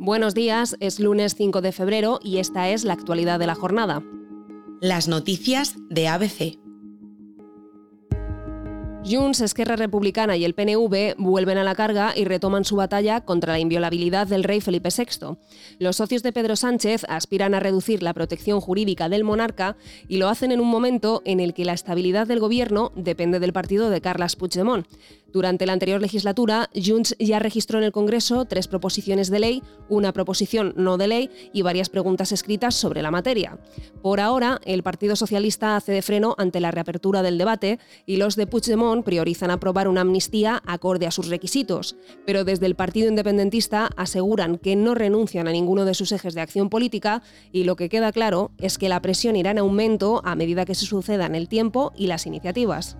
Buenos días, es lunes 5 de febrero y esta es la actualidad de la jornada. Las noticias de ABC. Junts, Esquerra Republicana y el PNV vuelven a la carga y retoman su batalla contra la inviolabilidad del rey Felipe VI. Los socios de Pedro Sánchez aspiran a reducir la protección jurídica del monarca y lo hacen en un momento en el que la estabilidad del gobierno depende del partido de Carles Puigdemont. Durante la anterior legislatura, Junts ya registró en el Congreso tres proposiciones de ley, una proposición no de ley y varias preguntas escritas sobre la materia. Por ahora, el Partido Socialista hace de freno ante la reapertura del debate y los de Puigdemont priorizan aprobar una amnistía acorde a sus requisitos, pero desde el Partido Independentista aseguran que no renuncian a ninguno de sus ejes de acción política y lo que queda claro es que la presión irá en aumento a medida que se sucedan el tiempo y las iniciativas.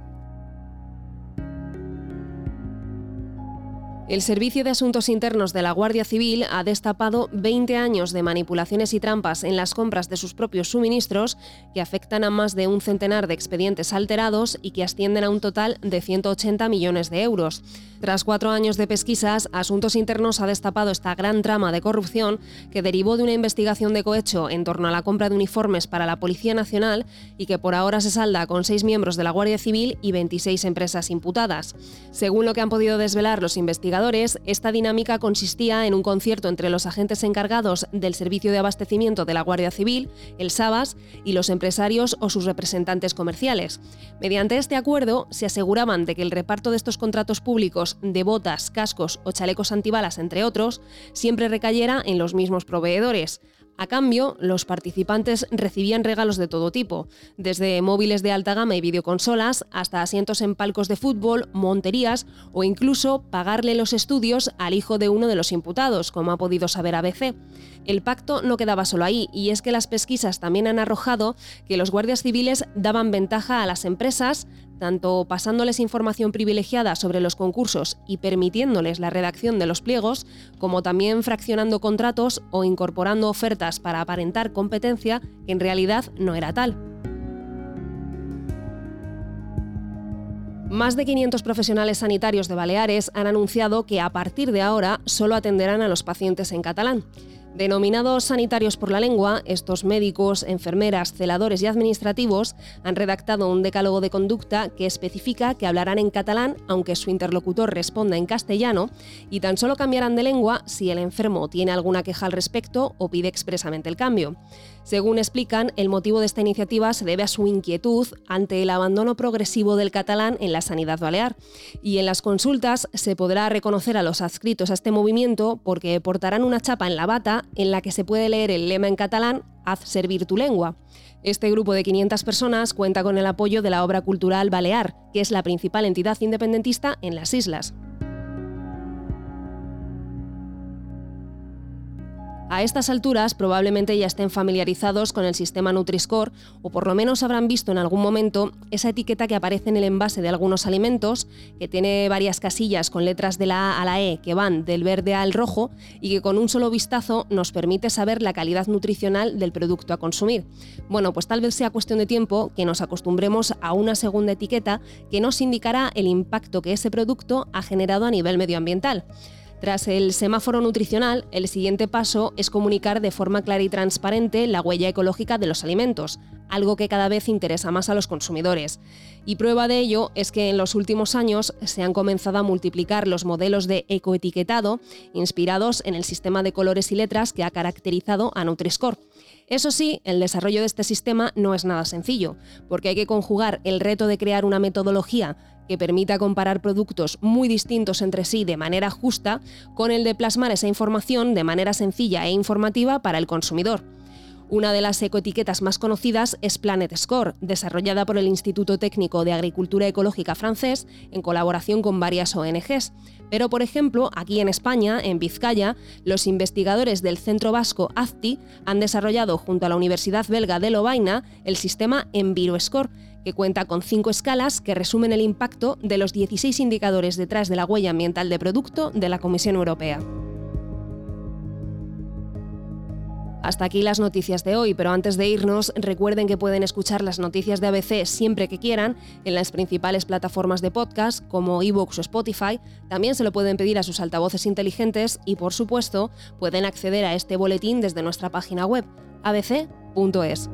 El Servicio de Asuntos Internos de la Guardia Civil ha destapado 20 años de manipulaciones y trampas en las compras de sus propios suministros que afectan a más de un centenar de expedientes alterados y que ascienden a un total de 180 millones de euros. Tras cuatro años de pesquisas, Asuntos Internos ha destapado esta gran trama de corrupción que derivó de una investigación de cohecho en torno a la compra de uniformes para la Policía Nacional y que por ahora se salda con seis miembros de la Guardia Civil y 26 empresas imputadas. Según lo que han podido desvelar los investigadores, esta dinámica consistía en un concierto entre los agentes encargados del servicio de abastecimiento de la Guardia Civil, el SABAS, y los empresarios o sus representantes comerciales. Mediante este acuerdo, se aseguraban de que el reparto de estos contratos públicos de botas, cascos o chalecos antibalas, entre otros, siempre recayera en los mismos proveedores. A cambio, los participantes recibían regalos de todo tipo, desde móviles de alta gama y videoconsolas hasta asientos en palcos de fútbol, monterías o incluso pagarle los estudios al hijo de uno de los imputados, como ha podido saber ABC. El pacto no quedaba solo ahí, y es que las pesquisas también han arrojado que los guardias civiles daban ventaja a las empresas, tanto pasándoles información privilegiada sobre los concursos y permitiéndoles la redacción de los pliegos, como también fraccionando contratos o incorporando ofertas para aparentar competencia que en realidad no era tal. Más de 500 profesionales sanitarios de Baleares han anunciado que a partir de ahora solo atenderán a los pacientes en catalán. Denominados sanitarios por la lengua, estos médicos, enfermeras, celadores y administrativos han redactado un decálogo de conducta que especifica que hablarán en catalán aunque su interlocutor responda en castellano y tan solo cambiarán de lengua si el enfermo tiene alguna queja al respecto o pide expresamente el cambio. Según explican, el motivo de esta iniciativa se debe a su inquietud ante el abandono progresivo del catalán en la sanidad balear. Y en las consultas se podrá reconocer a los adscritos a este movimiento porque portarán una chapa en la bata en la que se puede leer el lema en catalán Haz servir tu lengua. Este grupo de 500 personas cuenta con el apoyo de la obra cultural Balear, que es la principal entidad independentista en las islas. A estas alturas probablemente ya estén familiarizados con el sistema Nutri-Score o por lo menos habrán visto en algún momento esa etiqueta que aparece en el envase de algunos alimentos, que tiene varias casillas con letras de la A a la E que van del verde al rojo y que con un solo vistazo nos permite saber la calidad nutricional del producto a consumir. Bueno, pues tal vez sea cuestión de tiempo que nos acostumbremos a una segunda etiqueta que nos indicará el impacto que ese producto ha generado a nivel medioambiental. Tras el semáforo nutricional, el siguiente paso es comunicar de forma clara y transparente la huella ecológica de los alimentos, algo que cada vez interesa más a los consumidores. Y prueba de ello es que en los últimos años se han comenzado a multiplicar los modelos de ecoetiquetado inspirados en el sistema de colores y letras que ha caracterizado a Nutri-Score. Eso sí, el desarrollo de este sistema no es nada sencillo, porque hay que conjugar el reto de crear una metodología que permita comparar productos muy distintos entre sí de manera justa con el de plasmar esa información de manera sencilla e informativa para el consumidor. Una de las ecoetiquetas más conocidas es Planet Score, desarrollada por el Instituto Técnico de Agricultura Ecológica francés en colaboración con varias ONGs. Pero, por ejemplo, aquí en España, en Vizcaya, los investigadores del Centro Vasco AFTI han desarrollado junto a la Universidad belga de Lovaina el sistema EnviroScore, que cuenta con cinco escalas que resumen el impacto de los 16 indicadores detrás de la huella ambiental de producto de la Comisión Europea. Hasta aquí las noticias de hoy, pero antes de irnos, recuerden que pueden escuchar las noticias de ABC siempre que quieran en las principales plataformas de podcast como iVoox o Spotify. También se lo pueden pedir a sus altavoces inteligentes y, por supuesto, pueden acceder a este boletín desde nuestra página web abc.es.